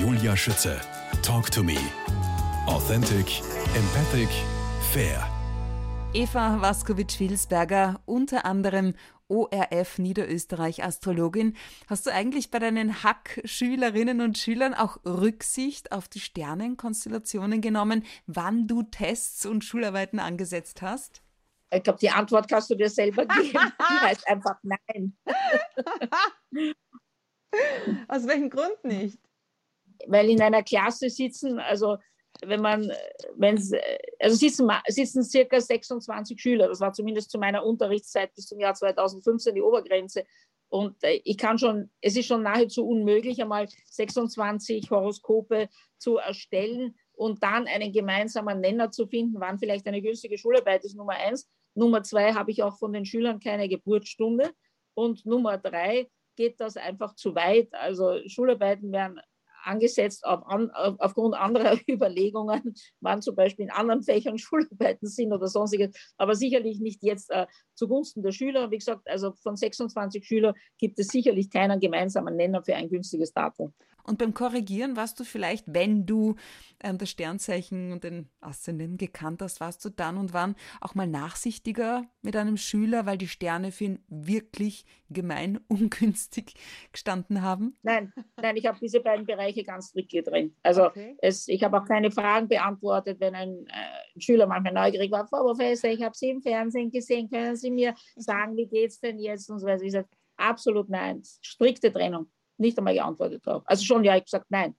Julia Schütze. Talk to me. Authentic, empathic, fair. Eva Waskowitsch-Wilsberger, unter anderem ORF Niederösterreich Astrologin. Hast du eigentlich bei deinen Hack-Schülerinnen und Schülern auch Rücksicht auf die Sternenkonstellationen genommen, wann du Tests und Schularbeiten angesetzt hast? Ich glaube, die Antwort kannst du dir selber geben. Die heißt einfach nein. Aus welchem Grund nicht? Weil in einer Klasse sitzen, also wenn man, wenn also sitzen, sitzen circa 26 Schüler. Das war zumindest zu meiner Unterrichtszeit bis zum Jahr 2015 die Obergrenze. Und äh, ich kann schon, es ist schon nahezu unmöglich, einmal 26 Horoskope zu erstellen und dann einen gemeinsamen Nenner zu finden, wann vielleicht eine günstige Schularbeit ist, Nummer eins. Nummer zwei habe ich auch von den Schülern keine Geburtsstunde. Und Nummer drei geht das einfach zu weit. Also Schularbeiten werden angesetzt auf, an, aufgrund anderer Überlegungen, wann zum Beispiel in anderen Fächern Schularbeiten sind oder sonstiges, aber sicherlich nicht jetzt äh, zugunsten der Schüler. Wie gesagt, also von 26 Schülern gibt es sicherlich keinen gemeinsamen Nenner für ein günstiges Datum. Und beim Korrigieren warst du vielleicht, wenn du ähm, das Sternzeichen und den Aszendenten gekannt hast, warst du dann und wann auch mal nachsichtiger mit einem Schüler, weil die Sterne für ihn wirklich gemein ungünstig gestanden haben? Nein, nein, ich habe diese beiden Bereiche ganz strikt getrennt. Also okay. es, ich habe auch keine Fragen beantwortet, wenn ein, äh, ein Schüler manchmal neugierig war, Frau Professor, ich habe Sie im Fernsehen gesehen, können Sie mir sagen, wie geht es denn jetzt? Und so weiter. Ich sage, absolut nein, strikte Trennung nicht einmal geantwortet darauf. Also schon, ja, ich habe gesagt, nein,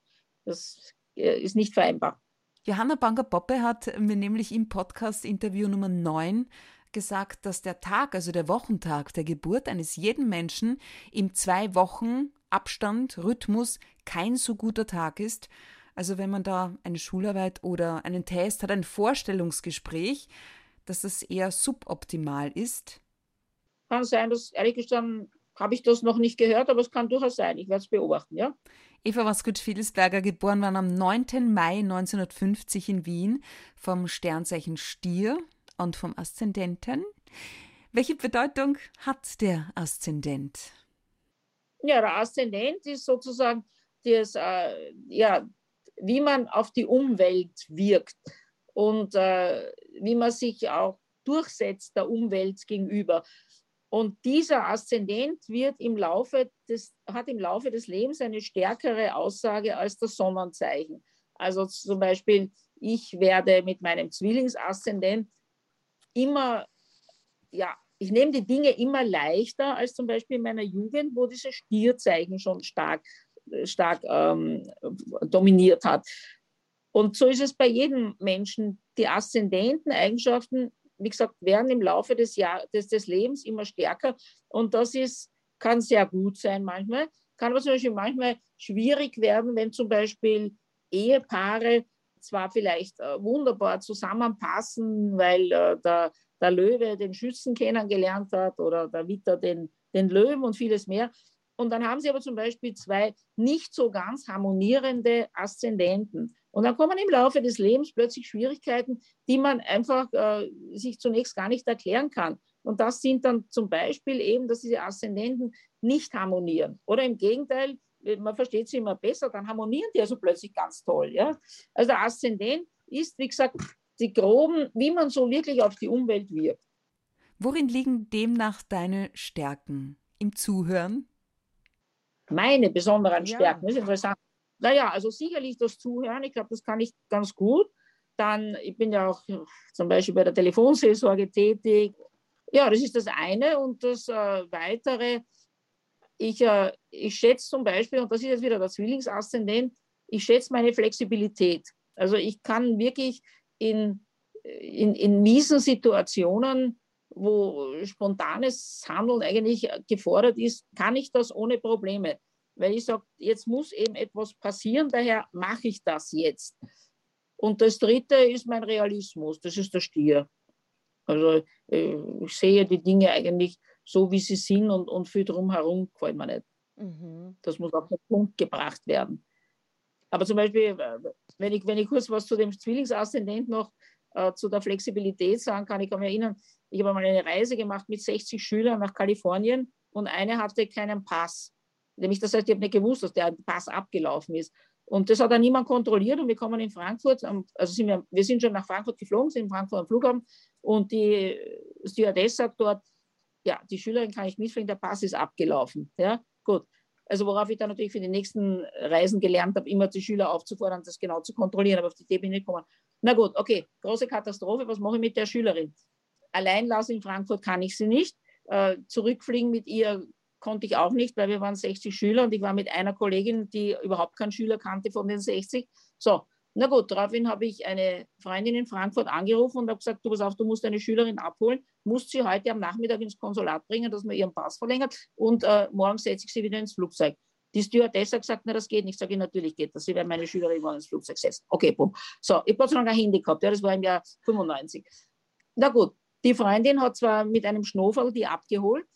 das äh, ist nicht vereinbar. Johanna Banger-Poppe hat mir nämlich im Podcast-Interview Nummer 9 gesagt, dass der Tag, also der Wochentag der Geburt eines jeden Menschen im zwei Wochen Abstand, Rhythmus kein so guter Tag ist. Also wenn man da eine Schularbeit oder einen Test hat, ein Vorstellungsgespräch, dass das eher suboptimal ist. Kann sein, dass ehrlich gestanden habe ich das noch nicht gehört, aber es kann durchaus sein. Ich werde es beobachten, ja. Eva Waskut-Fiedelsberger, geboren war am 9. Mai 1950 in Wien vom Sternzeichen Stier und vom Aszendenten. Welche Bedeutung hat der Aszendent? Ja, der Aszendent ist sozusagen das, äh, ja, wie man auf die Umwelt wirkt und äh, wie man sich auch durchsetzt der Umwelt gegenüber. Und dieser Aszendent wird im Laufe des, hat im Laufe des Lebens eine stärkere Aussage als das Sonnenzeichen. Also zum Beispiel, ich werde mit meinem Zwillingsaszendent immer, ja, ich nehme die Dinge immer leichter als zum Beispiel in meiner Jugend, wo dieses Stierzeichen schon stark, stark ähm, dominiert hat. Und so ist es bei jedem Menschen. Die Aszendenteneigenschaften wie gesagt, werden im Laufe des, Jahr, des, des Lebens immer stärker. Und das ist, kann sehr gut sein manchmal. Kann aber zum Beispiel manchmal schwierig werden, wenn zum Beispiel Ehepaare zwar vielleicht äh, wunderbar zusammenpassen, weil äh, der, der Löwe den Schützen kennengelernt hat oder der Witter den, den Löwen und vieles mehr. Und dann haben sie aber zum Beispiel zwei nicht so ganz harmonierende Aszendenten. Und dann kommen im Laufe des Lebens plötzlich Schwierigkeiten, die man einfach äh, sich zunächst gar nicht erklären kann. Und das sind dann zum Beispiel eben, dass diese Aszendenten nicht harmonieren. Oder im Gegenteil, man versteht sie immer besser, dann harmonieren die also plötzlich ganz toll. Ja? Also der Aszendent ist, wie gesagt, die groben, wie man so wirklich auf die Umwelt wirkt. Worin liegen demnach deine Stärken? Im Zuhören? Meine besonderen Stärken, ja. das ist interessant. Naja, also sicherlich das Zuhören, ich glaube, das kann ich ganz gut. Dann, ich bin ja auch zum Beispiel bei der Telefonseelsorge tätig. Ja, das ist das eine. Und das äh, Weitere, ich, äh, ich schätze zum Beispiel, und das ist jetzt wieder der Zwillingsaszendent, ich schätze meine Flexibilität. Also ich kann wirklich in, in, in miesen Situationen, wo spontanes Handeln eigentlich gefordert ist, kann ich das ohne Probleme weil ich sage, jetzt muss eben etwas passieren, daher mache ich das jetzt. Und das Dritte ist mein Realismus, das ist der Stier. Also äh, ich sehe die Dinge eigentlich so, wie sie sind und, und viel drumherum gefällt mir nicht. Mhm. Das muss auf den Punkt gebracht werden. Aber zum Beispiel, äh, wenn ich, wenn ich kurz was zu dem Zwillingsaszendent noch äh, zu der Flexibilität sagen kann, ich kann mich erinnern, ich habe mal eine Reise gemacht mit 60 Schülern nach Kalifornien und eine hatte keinen Pass. Nämlich, das heißt, ich habe nicht gewusst, dass der Pass abgelaufen ist. Und das hat dann niemand kontrolliert und wir kommen in Frankfurt, also sind wir, wir sind schon nach Frankfurt geflogen, sind in Frankfurt am Flughafen und die Stewardess sagt dort, ja, die Schülerin kann ich mitfliegen, der Pass ist abgelaufen. Ja, gut. Also worauf ich dann natürlich für die nächsten Reisen gelernt habe, immer die Schüler aufzufordern, das genau zu kontrollieren, aber auf die Idee bin ich nicht gekommen. Na gut, okay, große Katastrophe, was mache ich mit der Schülerin? Allein lassen in Frankfurt kann ich sie nicht. Äh, zurückfliegen mit ihr konnte ich auch nicht, weil wir waren 60 Schüler und ich war mit einer Kollegin, die überhaupt keinen Schüler kannte von den 60. So, na gut, daraufhin habe ich eine Freundin in Frankfurt angerufen und habe gesagt, du pass auf, du musst eine Schülerin abholen, musst sie heute am Nachmittag ins Konsulat bringen, dass man ihren Pass verlängert und äh, morgen setze ich sie wieder ins Flugzeug. Die Stewardess hat gesagt, na, das geht nicht. Ich sage, natürlich geht das. Sie werden meine Schülerin morgen ins Flugzeug setzen. Okay, bumm. So, ich habe Gott Dank ein Handy gehabt. Ja, das war im Jahr 95. Na gut, die Freundin hat zwar mit einem Schnofel die abgeholt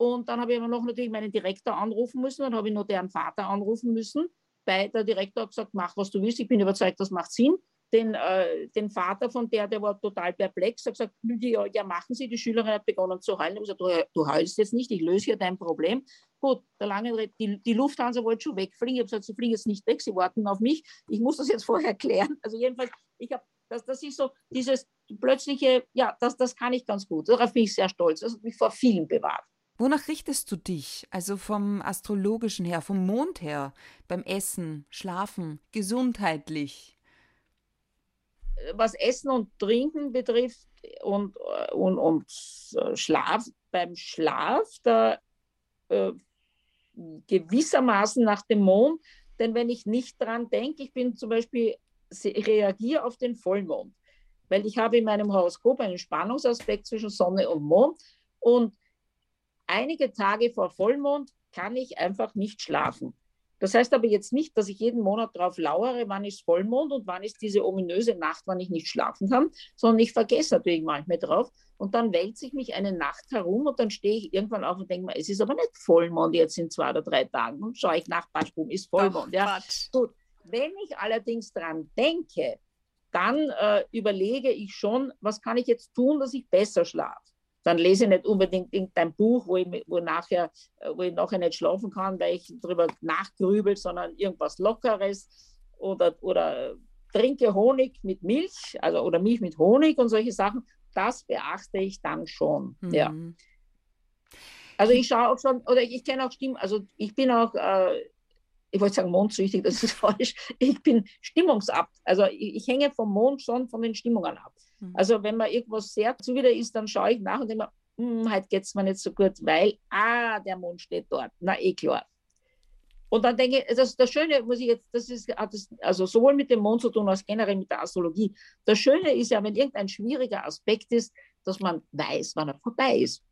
und dann habe ich aber noch natürlich meinen Direktor anrufen müssen. Dann habe ich noch deren Vater anrufen müssen bei der Direktor hat gesagt, mach, was du willst. Ich bin überzeugt, das macht Sinn. Den, äh, den Vater von der, der war total perplex, hat gesagt, ja, ja, machen Sie, die Schülerin hat begonnen zu heulen. Ich habe gesagt, du, du heulst jetzt nicht, ich löse hier dein Problem. Gut, der lange die, die Lufthansa wollte schon wegfliegen. Ich habe gesagt, sie fliegen jetzt nicht weg, sie warten auf mich. Ich muss das jetzt vorher klären. Also jedenfalls, ich habe, das, das ist so dieses plötzliche, ja, das, das kann ich ganz gut. Darauf bin ich sehr stolz. Das hat mich vor vielen bewahrt. Wonach richtest du dich? Also vom astrologischen her, vom Mond her, beim Essen, Schlafen, gesundheitlich? Was Essen und Trinken betrifft und, und, und Schlaf, beim Schlaf, da äh, gewissermaßen nach dem Mond, denn wenn ich nicht dran denke, ich bin zum Beispiel, reagiere auf den Vollmond, weil ich habe in meinem Horoskop einen Spannungsaspekt zwischen Sonne und Mond und einige Tage vor Vollmond kann ich einfach nicht schlafen. Das heißt aber jetzt nicht, dass ich jeden Monat darauf lauere, wann ist Vollmond und wann ist diese ominöse Nacht, wann ich nicht schlafen kann, sondern ich vergesse natürlich manchmal drauf und dann wälze ich mich eine Nacht herum und dann stehe ich irgendwann auf und denke mir, es ist aber nicht Vollmond jetzt in zwei oder drei Tagen und schaue ich nach, Batschbum, ist Vollmond. Ach, ja. Gut. Wenn ich allerdings daran denke, dann äh, überlege ich schon, was kann ich jetzt tun, dass ich besser schlafe dann lese ich nicht unbedingt irgendein Buch, wo ich, wo, nachher, äh, wo ich nachher nicht schlafen kann, weil ich darüber nachgrübel, sondern irgendwas Lockeres oder, oder trinke Honig mit Milch, also oder Milch mit Honig und solche Sachen. Das beachte ich dann schon. Mhm. Ja. Also ich schaue auch schon, oder ich, ich kenne auch Stimmen, also ich bin auch, äh, ich wollte sagen mondsüchtig, das ist falsch, ich bin stimmungsabt. Also ich, ich hänge vom Mond schon von den Stimmungen ab. Mhm. Also wenn mir irgendwas sehr zuwider ist, dann schaue ich nach und denke mir, hm, heute geht es mir nicht so gut, weil, ah, der Mond steht dort. Na, eh klar. Und dann denke ich, das, das Schöne, muss ich jetzt, das ist das, also sowohl mit dem Mond zu tun als generell mit der Astrologie. Das Schöne ist ja, wenn irgendein schwieriger Aspekt ist, dass man weiß, wann er vorbei ist.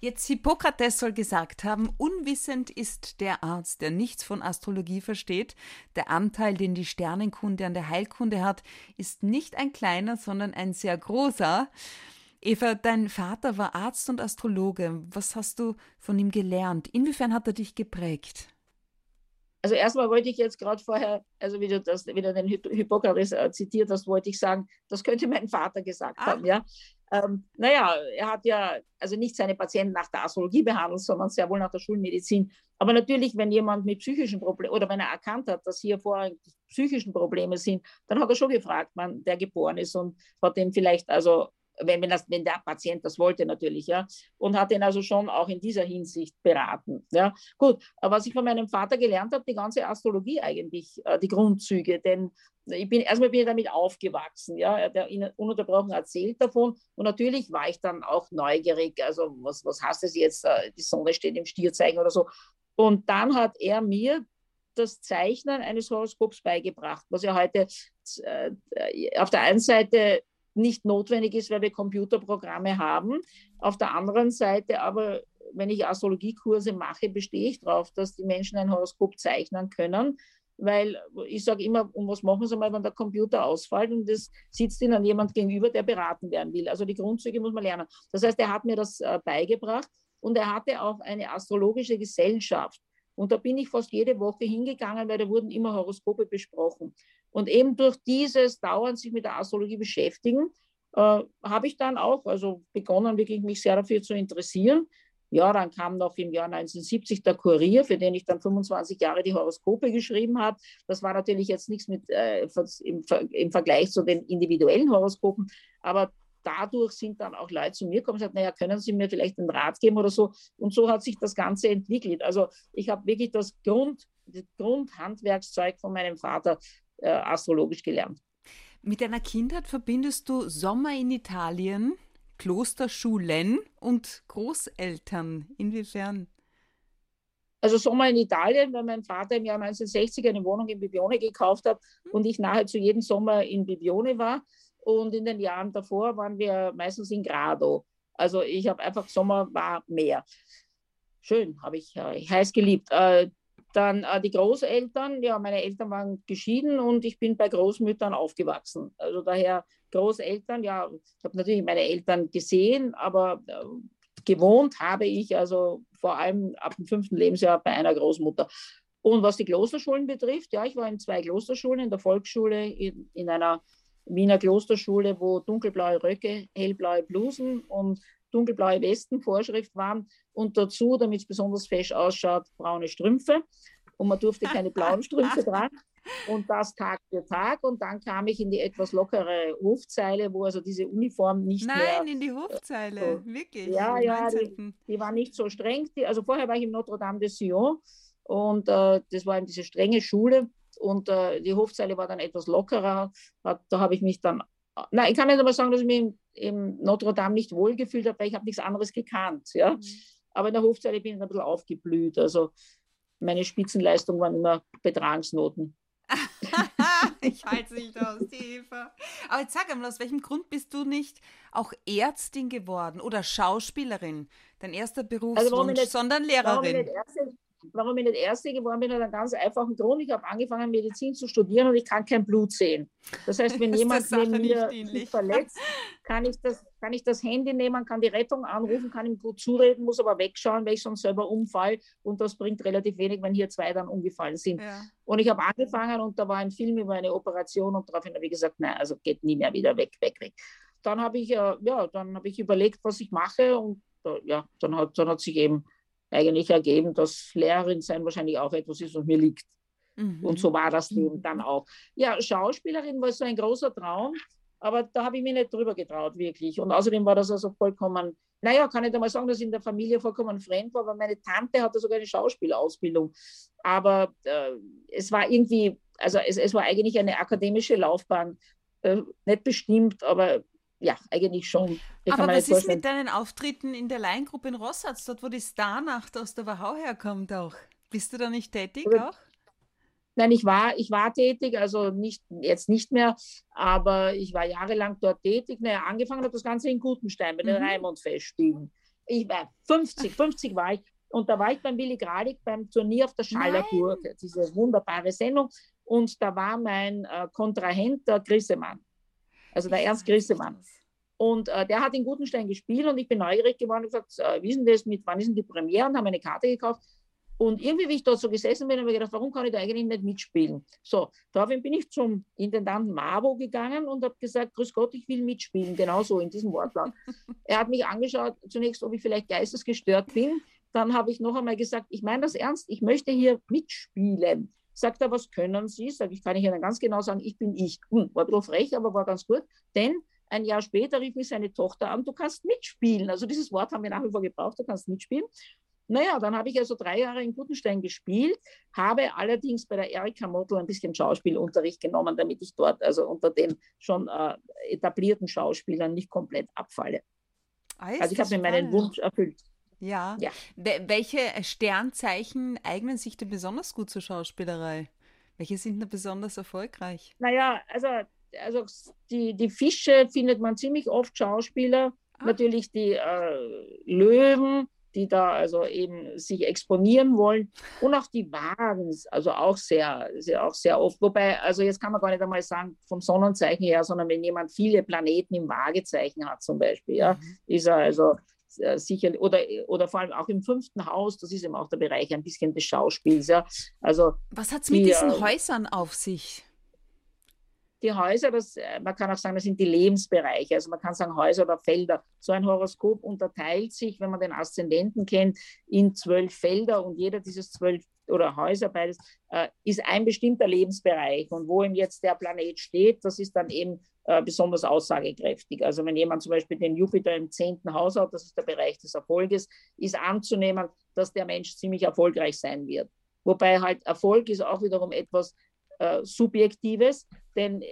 Jetzt Hippokrates soll gesagt haben, unwissend ist der Arzt, der nichts von Astrologie versteht. Der Anteil, den die Sternenkunde an der Heilkunde hat, ist nicht ein kleiner, sondern ein sehr großer. Eva, dein Vater war Arzt und Astrologe. Was hast du von ihm gelernt? Inwiefern hat er dich geprägt? Also erstmal wollte ich jetzt gerade vorher, also wie du das wieder den Hippokrates äh, zitiert hast, wollte ich sagen, das könnte mein Vater gesagt ah. haben, ja. Ähm, naja, er hat ja also nicht seine Patienten nach der Astrologie behandelt, sondern sehr wohl nach der Schulmedizin. Aber natürlich, wenn jemand mit psychischen Problemen oder wenn er erkannt hat, dass hier vorrangig psychischen Probleme sind, dann hat er schon gefragt, wann der geboren ist und hat ihm vielleicht also wenn, wenn, das, wenn der Patient das wollte natürlich, ja, und hat ihn also schon auch in dieser Hinsicht beraten, ja. Gut, was ich von meinem Vater gelernt habe, die ganze Astrologie eigentlich, äh, die Grundzüge, denn ich bin erstmal bin ich damit aufgewachsen, ja, er hat ihnen ununterbrochen erzählt davon und natürlich war ich dann auch neugierig, also was, was heißt das jetzt, äh, die Sonne steht im Stierzeichen oder so und dann hat er mir das Zeichnen eines Horoskops beigebracht, was ja heute äh, auf der einen Seite nicht notwendig ist, weil wir Computerprogramme haben. Auf der anderen Seite aber, wenn ich Astrologiekurse mache, bestehe ich darauf, dass die Menschen ein Horoskop zeichnen können, weil ich sage immer, um was machen Sie mal, wenn der Computer ausfällt und es sitzt Ihnen jemand gegenüber, der beraten werden will. Also die Grundzüge muss man lernen. Das heißt, er hat mir das äh, beigebracht und er hatte auch eine astrologische Gesellschaft. Und da bin ich fast jede Woche hingegangen, weil da wurden immer Horoskope besprochen. Und eben durch dieses Dauern sich mit der Astrologie beschäftigen, äh, habe ich dann auch also begonnen, wirklich mich sehr dafür zu interessieren. Ja, dann kam noch im Jahr 1970 der Kurier, für den ich dann 25 Jahre die Horoskope geschrieben habe. Das war natürlich jetzt nichts mit äh, im, im, Vergleich zu den individuellen Horoskopen, aber dadurch sind dann auch Leute zu mir gekommen und gesagt, naja, können Sie mir vielleicht einen Rat geben oder so. Und so hat sich das Ganze entwickelt. Also ich habe wirklich das, Grund, das Grundhandwerkszeug von meinem Vater äh, astrologisch gelernt. Mit deiner Kindheit verbindest du Sommer in Italien, Klosterschulen und Großeltern. Inwiefern? Also Sommer in Italien, weil mein Vater im Jahr 1960 eine Wohnung in Bibione gekauft hat hm. und ich nahezu jeden Sommer in Bibione war. Und in den Jahren davor waren wir meistens in Grado. Also ich habe einfach Sommer war mehr. Schön, habe ich äh, heiß geliebt. Äh, dann äh, die Großeltern, ja, meine Eltern waren geschieden und ich bin bei Großmüttern aufgewachsen. Also daher Großeltern, ja, ich habe natürlich meine Eltern gesehen, aber äh, gewohnt habe ich also vor allem ab dem fünften Lebensjahr bei einer Großmutter. Und was die Klosterschulen betrifft, ja, ich war in zwei Klosterschulen, in der Volksschule, in, in einer Wiener Klosterschule, wo dunkelblaue Röcke, hellblaue Blusen und dunkelblaue Westen Vorschrift waren und dazu, damit es besonders fesch ausschaut, braune Strümpfe. Und man durfte keine blauen Strümpfe tragen. Und das Tag für Tag. Und dann kam ich in die etwas lockere Hofzeile, wo also diese Uniform nicht Nein, mehr... Nein, in die Hofzeile, so, wirklich. Ja, ja, die, die, war nicht so streng. Die, also vorher war ich im Notre Dame de Sion und äh, das war eben diese strenge Schule und äh, die Hofzeile war dann etwas lockerer. Hat, da habe ich mich dann, nein, ich kann nicht einmal sagen, dass ich mich im, im Notre Dame nicht wohlgefühlt habe, weil ich habe nichts anderes gekannt. Ja? Mhm. Aber in der Hofzeile bin ich ein bisschen aufgeblüht. Also meine Spitzenleistung waren immer Betragsnoten. ich halte es nicht aus, die Eva. Aber jetzt sag einmal, aus welchem Grund bist du nicht auch Ärztin geworden oder Schauspielerin? Dein erster also Berufswunsch, also sondern Lehrerin. Warum ich nicht Ärztin, warum ich nicht Erste geworden bin, hat einen ganz einfachen Grund. Ich habe angefangen, Medizin zu studieren und ich kann kein Blut sehen. Das heißt, wenn jemand neben mir sich verletzt, kann ich, das, kann ich das Handy nehmen, kann die Rettung anrufen, kann ihm gut zureden, muss aber wegschauen, weil ich sonst selber umfall. Und das bringt relativ wenig, wenn hier zwei dann umgefallen sind. Ja. Und ich habe angefangen und da war ein Film über eine Operation und daraufhin habe ich gesagt, nein, also geht nie mehr wieder weg, weg, weg. Dann habe ich, äh, ja, dann ich überlegt, was ich mache und ja, dann hat, dann hat sich eben eigentlich ergeben, dass Lehrerin sein wahrscheinlich auch etwas ist, was mir liegt. Mhm. Und so war das eben dann auch. Ja, Schauspielerin war so ein großer Traum, aber da habe ich mich nicht drüber getraut, wirklich. Und außerdem war das also vollkommen, naja, kann ich da mal sagen, dass in der Familie vollkommen fremd war, weil meine Tante hatte sogar eine Schauspielausbildung. Aber äh, es war irgendwie, also es, es war eigentlich eine akademische Laufbahn, äh, nicht bestimmt, aber ja, eigentlich schon. Aber was ist mit deinen Auftritten in der Laiengruppe in Rossatz, dort wo die Starnacht aus der Wachau herkommt auch? Bist du da nicht tätig auch? Nein, ich war, ich war tätig, also nicht, jetzt nicht mehr, aber ich war jahrelang dort tätig. Naja, angefangen hat das Ganze in Gutenstein bei den mhm. Raimund-Festspielen. Ich war 50, 50 war ich und da war ich beim Willy Gradig beim Turnier auf der Schallerburg, diese wunderbare Sendung und da war mein äh, Kontrahent der Grissemann also der Ernst Grissemann. Und äh, der hat in Gutenstein gespielt und ich bin neugierig geworden und gesagt, äh, wie ist denn das mit, wann ist denn die Premiere? Und habe eine Karte gekauft. Und irgendwie, wie ich dort so gesessen bin, habe ich gedacht, warum kann ich da eigentlich nicht mitspielen? So, daraufhin bin ich zum Intendanten Mavo gegangen und habe gesagt, grüß Gott, ich will mitspielen, genau so in diesem Wortlaut. er hat mich angeschaut, zunächst, ob ich vielleicht geistesgestört bin. Dann habe ich noch einmal gesagt, ich meine das ernst, ich möchte hier mitspielen. Sagt er, was können Sie? Sag ich, kann ich Ihnen ganz genau sagen, ich bin ich. Hm, war ein bisschen frech, aber war ganz gut. Denn ein Jahr später rief mich seine Tochter an, du kannst mitspielen. Also dieses Wort haben wir nach wie vor gebraucht, du kannst mitspielen. Naja, dann habe ich also drei Jahre in Gutenstein gespielt, habe allerdings bei der Erika Mottl ein bisschen Schauspielunterricht genommen, damit ich dort also unter den schon äh, etablierten Schauspielern nicht komplett abfalle. Ah, also ich habe mir meinen Wunsch erfüllt. Ja. ja. Welche Sternzeichen eignen sich denn besonders gut zur Schauspielerei? Welche sind da besonders erfolgreich? Naja, also, also die, die Fische findet man ziemlich oft Schauspieler. Ah. Natürlich die äh, Löwen, die da also eben sich exponieren wollen. Und auch die Wagen, also auch sehr, sehr, auch sehr oft. Wobei, also jetzt kann man gar nicht einmal sagen vom Sonnenzeichen her, sondern wenn jemand viele Planeten im Waagezeichen hat zum Beispiel, ja, mhm. ist er also äh, sicher, oder, oder vor allem auch im fünften Haus, das ist eben auch der Bereich ein bisschen des Schauspiels. Ja. Also, Was hat es mit die, diesen äh, Häusern auf sich? die Häuser, das, äh, man kann auch sagen, das sind die Lebensbereiche. Also man kann sagen Häuser oder Felder. So ein Horoskop unterteilt sich, wenn man den Aszendenten kennt, in zwölf Felder und jeder dieses zwölf oder Häuser beides äh, ist ein bestimmter Lebensbereich. Und wo ihm jetzt der Planet steht, das ist dann eben äh, besonders aussagekräftig. Also wenn jemand zum Beispiel den Jupiter im zehnten Haus hat, das ist der Bereich des Erfolges, ist anzunehmen, dass der Mensch ziemlich erfolgreich sein wird. Wobei halt Erfolg ist auch wiederum etwas äh, Subjektives, denn äh,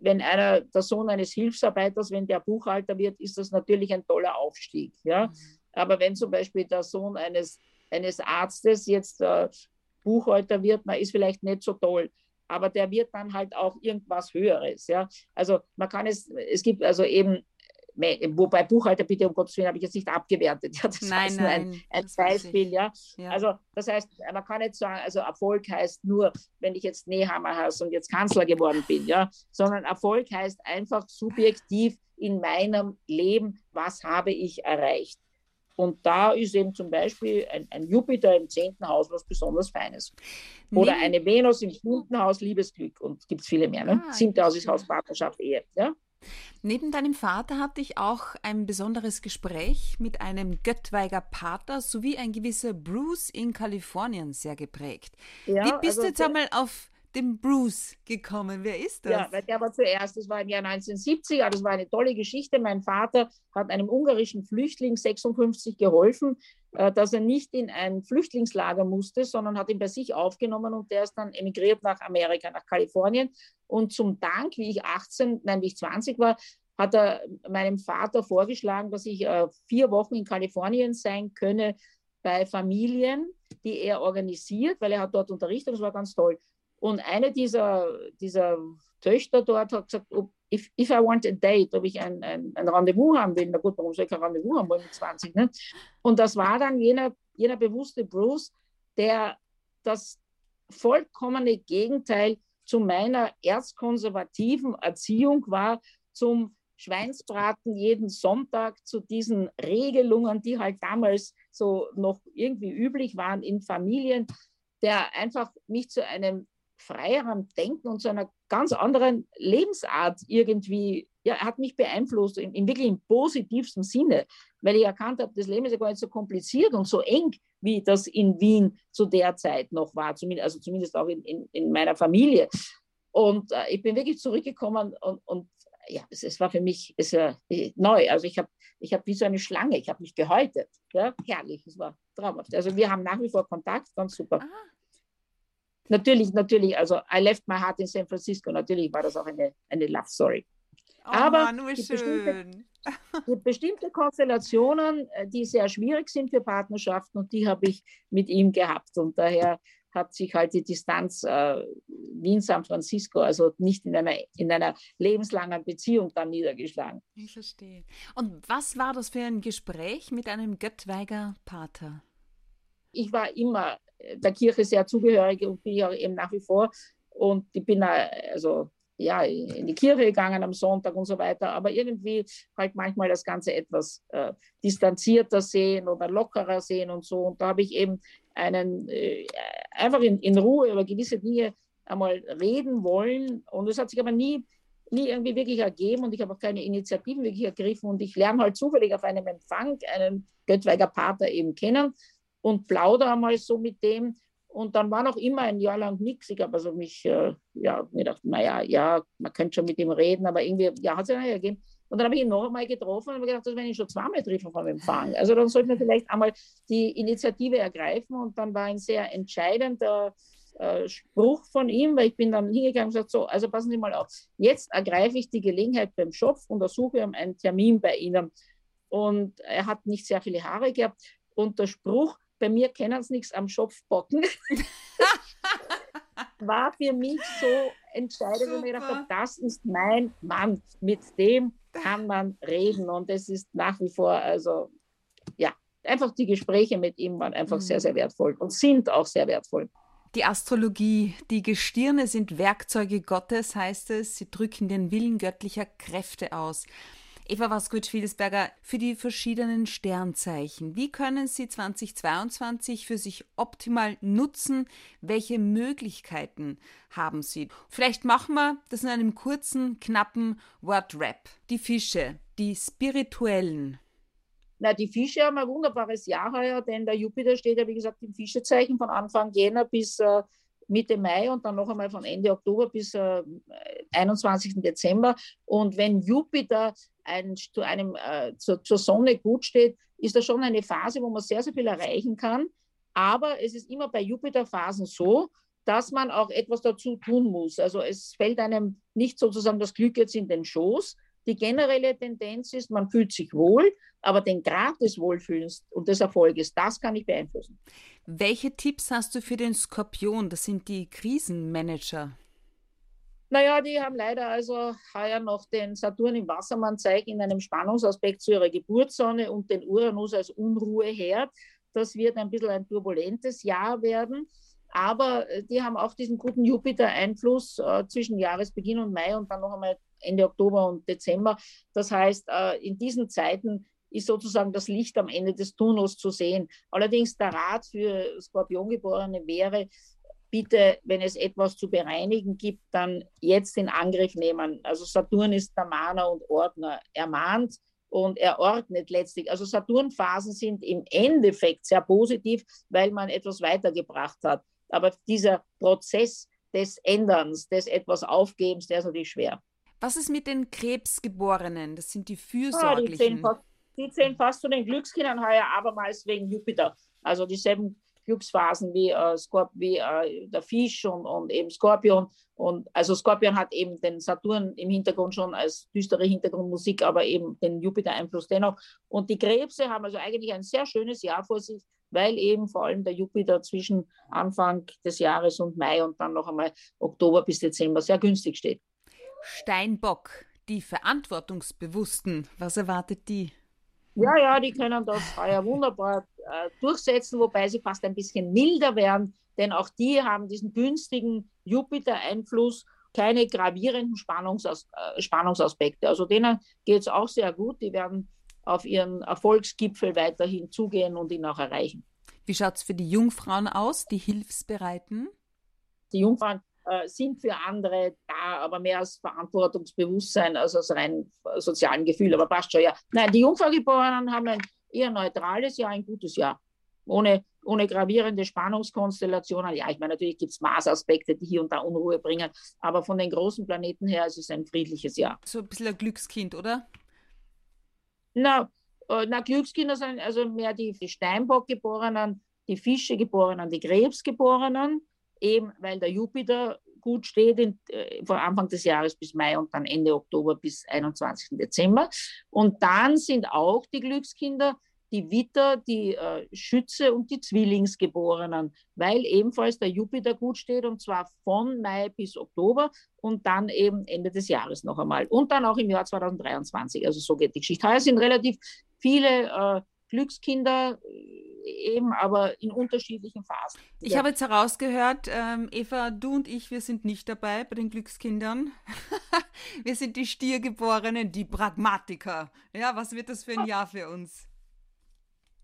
wenn einer der Sohn eines Hilfsarbeiters, wenn der Buchhalter wird, ist das natürlich ein toller Aufstieg. Ja? Mhm. Aber wenn zum Beispiel der Sohn eines, eines Arztes jetzt äh, Buchhalter wird, na, ist vielleicht nicht so toll aber der wird dann halt auch irgendwas Höheres. Ja? Also man kann es, es gibt also eben, wobei Buchhalter, bitte um Gottes Willen, habe ich jetzt nicht abgewertet. Ja, das nein, nur ein, ein Beispiel. Ja? ja? Also das heißt, man kann nicht sagen, also Erfolg heißt nur, wenn ich jetzt Nehammer hast und jetzt Kanzler geworden bin, ja? sondern Erfolg heißt einfach subjektiv in meinem Leben, was habe ich erreicht. Und da ist eben zum Beispiel ein, ein Jupiter im zehnten Haus was besonders Feines. Oder Neben eine Venus im fünften Haus Liebesglück und gibt es viele mehr. Ne? Ah, Siebte Haus ist Haus Partnerschaft, Ehe. Ja? Neben deinem Vater hatte ich auch ein besonderes Gespräch mit einem Göttweiger Pater sowie ein gewisser Bruce in Kalifornien sehr geprägt. Ja, Wie bist also, du jetzt einmal auf dem Bruce gekommen. Wer ist das? Ja, weil der war zuerst, das war im Jahr 1970, das war eine tolle Geschichte. Mein Vater hat einem ungarischen Flüchtling 56 geholfen, äh, dass er nicht in ein Flüchtlingslager musste, sondern hat ihn bei sich aufgenommen und der ist dann emigriert nach Amerika, nach Kalifornien. Und zum Dank, wie ich 18, nein, wie ich 20 war, hat er meinem Vater vorgeschlagen, dass ich äh, vier Wochen in Kalifornien sein könne bei Familien, die er organisiert, weil er hat dort unterrichtet, das war ganz toll. Und eine dieser, dieser Töchter dort hat gesagt, ob, if, if I want a date, ob ich ein, ein, ein Rendezvous haben will. Na gut, warum soll ich ein Rendezvous haben wollen mit 20? Ne? Und das war dann jener, jener bewusste Bruce, der das vollkommene Gegenteil zu meiner erzkonservativen Erziehung war, zum Schweinsbraten jeden Sonntag, zu diesen Regelungen, die halt damals so noch irgendwie üblich waren in Familien, der einfach mich zu einem freierem Denken und zu einer ganz anderen Lebensart irgendwie, ja, hat mich beeinflusst, im, im wirklich im positivsten Sinne, weil ich erkannt habe, das Leben ist ja gar nicht so kompliziert und so eng, wie das in Wien zu der Zeit noch war, zumindest, also zumindest auch in, in, in meiner Familie. Und äh, ich bin wirklich zurückgekommen und, und ja, es, es, war für mich es, äh, neu. Also ich habe ich hab wie so eine Schlange, ich habe mich gehäutet. Ja? Herrlich, es war traumhaft. Also wir haben nach wie vor Kontakt, ganz super. Ah. Natürlich, natürlich, also I left my heart in San Francisco, natürlich war das auch eine, eine Love Story. Oh Aber Mann, es gibt bestimmte, gibt bestimmte Konstellationen, äh, die sehr schwierig sind für Partnerschaften und die habe ich mit ihm gehabt. Und daher hat sich halt die Distanz äh, Wien-San Francisco, also nicht in einer, in einer lebenslangen Beziehung dann niedergeschlagen. Ich verstehe. Und was war das für ein Gespräch mit einem Göttweiger Pater? Ich war immer der Kirche sehr zugehörig und bin ja eben nach wie vor. Und ich bin also ja, in die Kirche gegangen am Sonntag und so weiter, aber irgendwie halt manchmal das Ganze etwas äh, distanzierter sehen oder lockerer sehen und so. Und da habe ich eben einen äh, einfach in, in Ruhe über gewisse Dinge einmal reden wollen. Und es hat sich aber nie, nie irgendwie wirklich ergeben und ich habe auch keine Initiativen wirklich ergriffen. Und ich lerne halt zufällig auf einem Empfang einen Göttweiger Pater eben kennen und plaudere mal so mit dem. Und dann war noch immer ein Jahr lang nichts. Ich habe also mich, äh, ja, mir gedacht, naja, ja, man könnte schon mit ihm reden, aber irgendwie, ja, hat es ja nicht ergeben. Und dann habe ich ihn noch einmal getroffen und habe gedacht, das werde ich schon zweimal treffen vom Empfang. Also dann sollte man vielleicht einmal die Initiative ergreifen. Und dann war ein sehr entscheidender äh, Spruch von ihm, weil ich bin dann hingegangen und gesagt, so, also passen Sie mal auf, jetzt ergreife ich die Gelegenheit beim Schopf und ersuche einen Termin bei Ihnen. Und er hat nicht sehr viele Haare gehabt. Und der Spruch, bei mir kennen sie nichts am Schopf bocken. war für mich so entscheidend, und ich dachte, das ist mein Mann, mit dem kann man reden und es ist nach wie vor, also ja, einfach die Gespräche mit ihm waren einfach mhm. sehr, sehr wertvoll und sind auch sehr wertvoll. Die Astrologie, die Gestirne sind Werkzeuge Gottes, heißt es, sie drücken den Willen göttlicher Kräfte aus. Eva Waskowitsch-Fiedesberger, für die verschiedenen Sternzeichen, wie können Sie 2022 für sich optimal nutzen? Welche Möglichkeiten haben Sie? Vielleicht machen wir das in einem kurzen, knappen Wordrap. Die Fische, die spirituellen. Na, die Fische haben ein wunderbares Jahr heuer, denn der Jupiter steht ja, wie gesagt, im Fischezeichen von Anfang Jänner bis äh, Mitte Mai und dann noch einmal von Ende Oktober bis äh, 21. Dezember. Und wenn Jupiter ein, zu einem, äh, zur, zur Sonne gut steht, ist das schon eine Phase, wo man sehr, sehr viel erreichen kann. Aber es ist immer bei Jupiter-Phasen so, dass man auch etwas dazu tun muss. Also es fällt einem nicht sozusagen das Glück jetzt in den Schoß, die generelle Tendenz ist, man fühlt sich wohl, aber den Grad des Wohlfühlens und des Erfolges, das kann ich beeinflussen. Welche Tipps hast du für den Skorpion? Das sind die Krisenmanager. Naja, die haben leider also heuer noch den Saturn im Wassermann zeigt in einem Spannungsaspekt zu ihrer Geburtssonne und den Uranus als Unruheherd. Das wird ein bisschen ein turbulentes Jahr werden. Aber äh, die haben auch diesen guten Jupiter-Einfluss äh, zwischen Jahresbeginn und Mai und dann noch einmal Ende Oktober und Dezember. Das heißt, äh, in diesen Zeiten ist sozusagen das Licht am Ende des Tunnels zu sehen. Allerdings der Rat für Skorpiongeborene wäre, bitte, wenn es etwas zu bereinigen gibt, dann jetzt in Angriff nehmen. Also Saturn ist der Mahner und Ordner. Er mahnt und er ordnet letztlich. Also Saturnphasen sind im Endeffekt sehr positiv, weil man etwas weitergebracht hat. Aber dieser Prozess des Änderns, des etwas Aufgebens, der ist natürlich schwer. Was ist mit den Krebsgeborenen? Das sind die Fürsorglichen. Ah, die, zählen fast, die zählen fast zu den Glückskindern heuer, abermals wegen Jupiter. Also dieselben Glücksphasen wie, äh, Skorp wie äh, der Fisch und, und eben Skorpion. Und also Skorpion hat eben den Saturn im Hintergrund schon als düstere Hintergrundmusik, aber eben den Jupiter-Einfluss dennoch. Und die Krebse haben also eigentlich ein sehr schönes Jahr vor sich, weil eben vor allem der Jupiter zwischen Anfang des Jahres und Mai und dann noch einmal Oktober bis Dezember sehr günstig steht. Steinbock, die Verantwortungsbewussten, was erwartet die? Ja, ja, die können das heuer wunderbar äh, durchsetzen, wobei sie fast ein bisschen milder werden, denn auch die haben diesen günstigen Jupiter-Einfluss, keine gravierenden Spannungsaus äh, Spannungsaspekte. Also denen geht es auch sehr gut, die werden auf ihren Erfolgsgipfel weiterhin zugehen und ihn auch erreichen. Wie schaut es für die Jungfrauen aus, die Hilfsbereiten? Die Jungfrauen äh, sind für andere da, aber mehr als Verantwortungsbewusstsein als aus rein sozialen Gefühl. Aber passt schon, ja. Nein, die Jungfraugeborenen haben ein eher neutrales Jahr, ein gutes Jahr. Ohne, ohne gravierende Spannungskonstellationen. Ja, ich meine, natürlich gibt es Marsaspekte, die hier und da Unruhe bringen, aber von den großen Planeten her ist es ein friedliches Jahr. So ein bisschen ein Glückskind, oder? Na, äh, na Glückskinder sind also mehr die Steinbock-Geborenen, die Fische-Geborenen, die Krebs-Geborenen eben weil der Jupiter gut steht in, äh, von Anfang des Jahres bis Mai und dann Ende Oktober bis 21. Dezember. Und dann sind auch die Glückskinder die Witter, die äh, Schütze und die Zwillingsgeborenen, weil ebenfalls der Jupiter gut steht und zwar von Mai bis Oktober und dann eben Ende des Jahres noch einmal und dann auch im Jahr 2023. Also so geht die Geschichte. Heuer sind relativ viele äh, Glückskinder eben aber in unterschiedlichen Phasen. Ich ja. habe jetzt herausgehört, ähm, Eva, du und ich, wir sind nicht dabei bei den Glückskindern. wir sind die Stiergeborenen, die Pragmatiker. Ja, was wird das für ein Jahr für uns?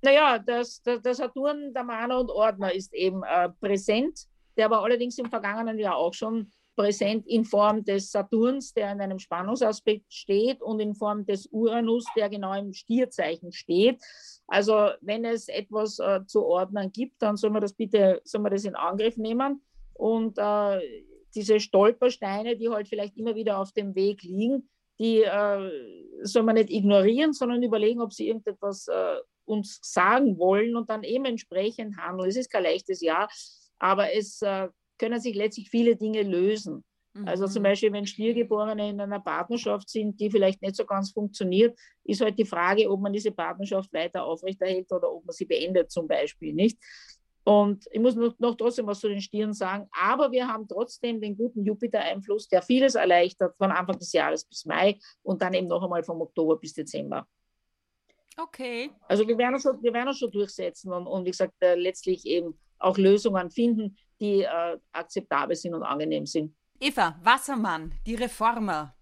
Naja, das, das, der Saturn, der Mahner und Ordner ist eben äh, präsent, der aber allerdings im vergangenen Jahr auch schon präsent in Form des Saturns, der in einem Spannungsaspekt steht, und in Form des Uranus, der genau im Stierzeichen steht. Also wenn es etwas äh, zu ordnen gibt, dann soll man das bitte, soll man das in Angriff nehmen. Und äh, diese Stolpersteine, die halt vielleicht immer wieder auf dem Weg liegen, die äh, soll man nicht ignorieren, sondern überlegen, ob sie irgendetwas äh, uns sagen wollen und dann eben entsprechend handeln. Es ist kein leichtes Jahr, aber es äh, können sich letztlich viele Dinge lösen. Also zum mhm. Beispiel, wenn Stiergeborene in einer Partnerschaft sind, die vielleicht nicht so ganz funktioniert, ist halt die Frage, ob man diese Partnerschaft weiter aufrechterhält oder ob man sie beendet zum Beispiel, nicht? Und ich muss noch, noch trotzdem was zu den Stieren sagen, aber wir haben trotzdem den guten Jupiter-Einfluss, der vieles erleichtert von Anfang des Jahres bis Mai und dann eben noch einmal vom Oktober bis Dezember. Okay. Also wir werden uns schon, wir werden uns schon durchsetzen und, und wie gesagt, äh, letztlich eben auch Lösungen finden, die äh, akzeptabel sind und angenehm sind. Eva Wassermann, die Reformer.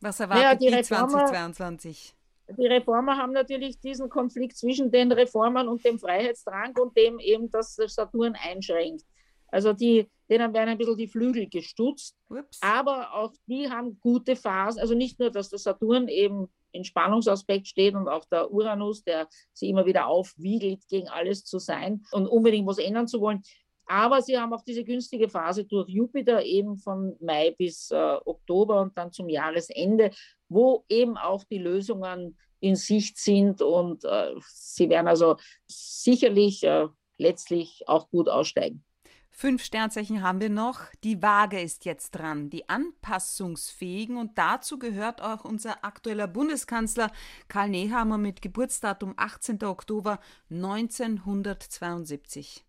Was erwartet ja, die, die Reformer, 2022? Die Reformer haben natürlich diesen Konflikt zwischen den Reformern und dem Freiheitsdrang und dem eben, dass Saturn einschränkt. Also die, denen werden ein bisschen die Flügel gestutzt. Ups. Aber auch die haben gute Phasen. Also nicht nur, dass der Saturn eben in Spannungsaspekt steht und auch der Uranus, der sie immer wieder aufwiegelt, gegen alles zu sein und unbedingt was ändern zu wollen. Aber sie haben auch diese günstige Phase durch Jupiter eben von Mai bis äh, Oktober und dann zum Jahresende, wo eben auch die Lösungen in Sicht sind und äh, sie werden also sicherlich äh, letztlich auch gut aussteigen. Fünf Sternzeichen haben wir noch. Die Waage ist jetzt dran, die anpassungsfähigen. Und dazu gehört auch unser aktueller Bundeskanzler Karl Nehammer mit Geburtsdatum 18. Oktober 1972.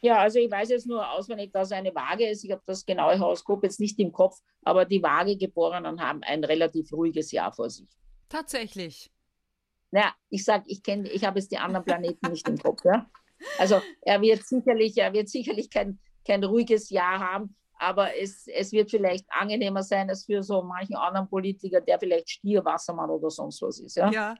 Ja, also ich weiß jetzt nur auswendig, dass eine Waage ist. Ich habe das genaue Horoskop jetzt nicht im Kopf, aber die Waage-Geborenen haben ein relativ ruhiges Jahr vor sich. Tatsächlich. Naja, ich sage, ich kenne, ich habe jetzt die anderen Planeten nicht im Kopf. Ja? Also er wird sicherlich, er wird sicherlich kein, kein ruhiges Jahr haben, aber es, es wird vielleicht angenehmer sein als für so manchen anderen Politiker, der vielleicht Stier, Wassermann oder sonst was ist. Ja, ja.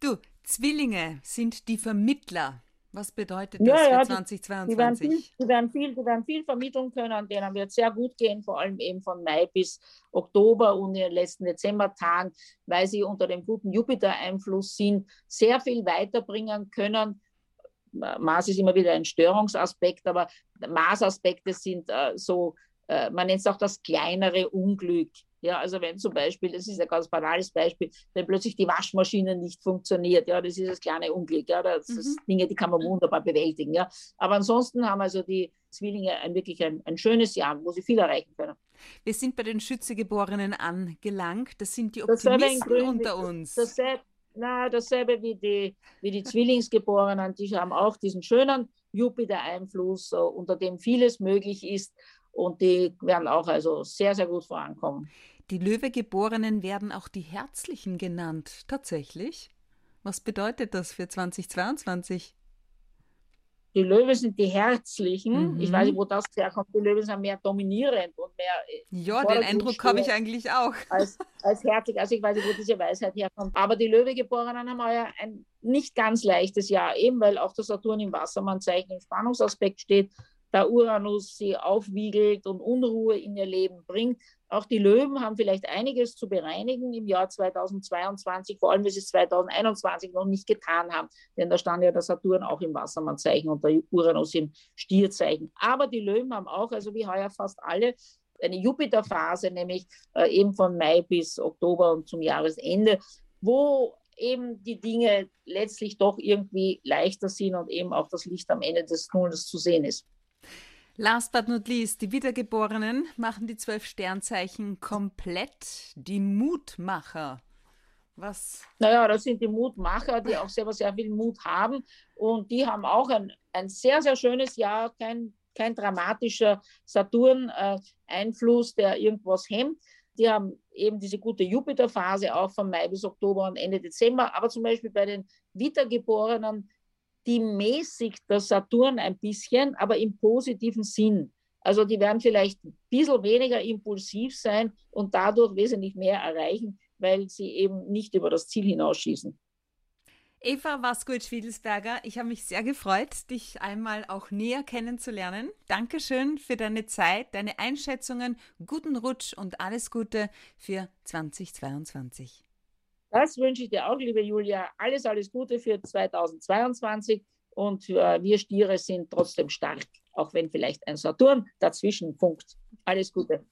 Du, Zwillinge sind die Vermittler was bedeutet das ja, ja, für 2022? Die, werden viel, die, werden viel, die werden viel vermitteln können, denen wird sehr gut gehen, vor allem eben von Mai bis Oktober und in den letzten Dezembertagen, weil sie unter dem guten Jupiter-Einfluss sind, sehr viel weiterbringen können. Mars ist immer wieder ein Störungsaspekt, aber Mars-Aspekte sind äh, so, äh, man nennt es auch das kleinere Unglück. Ja, also wenn zum Beispiel, das ist ein ganz banales Beispiel, wenn plötzlich die Waschmaschine nicht funktioniert, ja, das ist das kleine Unglück, ja, das mhm. sind Dinge, die kann man wunderbar bewältigen, ja. Aber ansonsten haben also die Zwillinge ein, wirklich ein, ein schönes Jahr, wo sie viel erreichen können. Wir sind bei den Schützegeborenen angelangt. Das sind die Optimisten Grün, unter uns. Dasselbe, na, dasselbe wie die, wie die Zwillingsgeborenen, die haben auch diesen schönen Jupiter-Einfluss, uh, unter dem vieles möglich ist. Und die werden auch also sehr, sehr gut vorankommen. Die Löwegeborenen werden auch die Herzlichen genannt. Tatsächlich? Was bedeutet das für 2022? Die Löwen sind die Herzlichen. Mhm. Ich weiß nicht, wo das herkommt. Die Löwen sind mehr dominierend und mehr. Äh, ja, den Eindruck habe ich eigentlich auch. Als, als herzig. Also ich weiß nicht, wo diese Weisheit herkommt. Aber die Löwegeborenen haben ja ein nicht ganz leichtes Jahr, eben weil auch der Saturn im Wassermannzeichen im Spannungsaspekt steht der Uranus sie aufwiegelt und Unruhe in ihr Leben bringt. Auch die Löwen haben vielleicht einiges zu bereinigen im Jahr 2022, vor allem, wenn sie es 2021 noch nicht getan haben. Denn da stand ja der Saturn auch im Wassermannzeichen und der Uranus im Stierzeichen. Aber die Löwen haben auch, also wie heuer fast alle, eine Jupiterphase, nämlich äh, eben von Mai bis Oktober und zum Jahresende, wo eben die Dinge letztlich doch irgendwie leichter sind und eben auch das Licht am Ende des Tunnels zu sehen ist. Last but not least, die Wiedergeborenen machen die zwölf Sternzeichen komplett. Die Mutmacher. Was? Naja, das sind die Mutmacher, die auch selber sehr viel Mut haben. Und die haben auch ein, ein sehr, sehr schönes Jahr, kein, kein dramatischer Saturn-Einfluss, der irgendwas hemmt. Die haben eben diese gute Jupiter-Phase auch von Mai bis Oktober und Ende Dezember. Aber zum Beispiel bei den Wiedergeborenen die mäßigt der Saturn ein bisschen, aber im positiven Sinn. Also die werden vielleicht ein bisschen weniger impulsiv sein und dadurch wesentlich mehr erreichen, weil sie eben nicht über das Ziel hinausschießen. Eva Waskowitsch-Wiedelsberger, ich habe mich sehr gefreut, dich einmal auch näher kennenzulernen. Dankeschön für deine Zeit, deine Einschätzungen, guten Rutsch und alles Gute für 2022. Das wünsche ich dir auch, liebe Julia. Alles, alles Gute für 2022 und äh, wir Stiere sind trotzdem stark, auch wenn vielleicht ein Saturn dazwischen funkt. Alles Gute.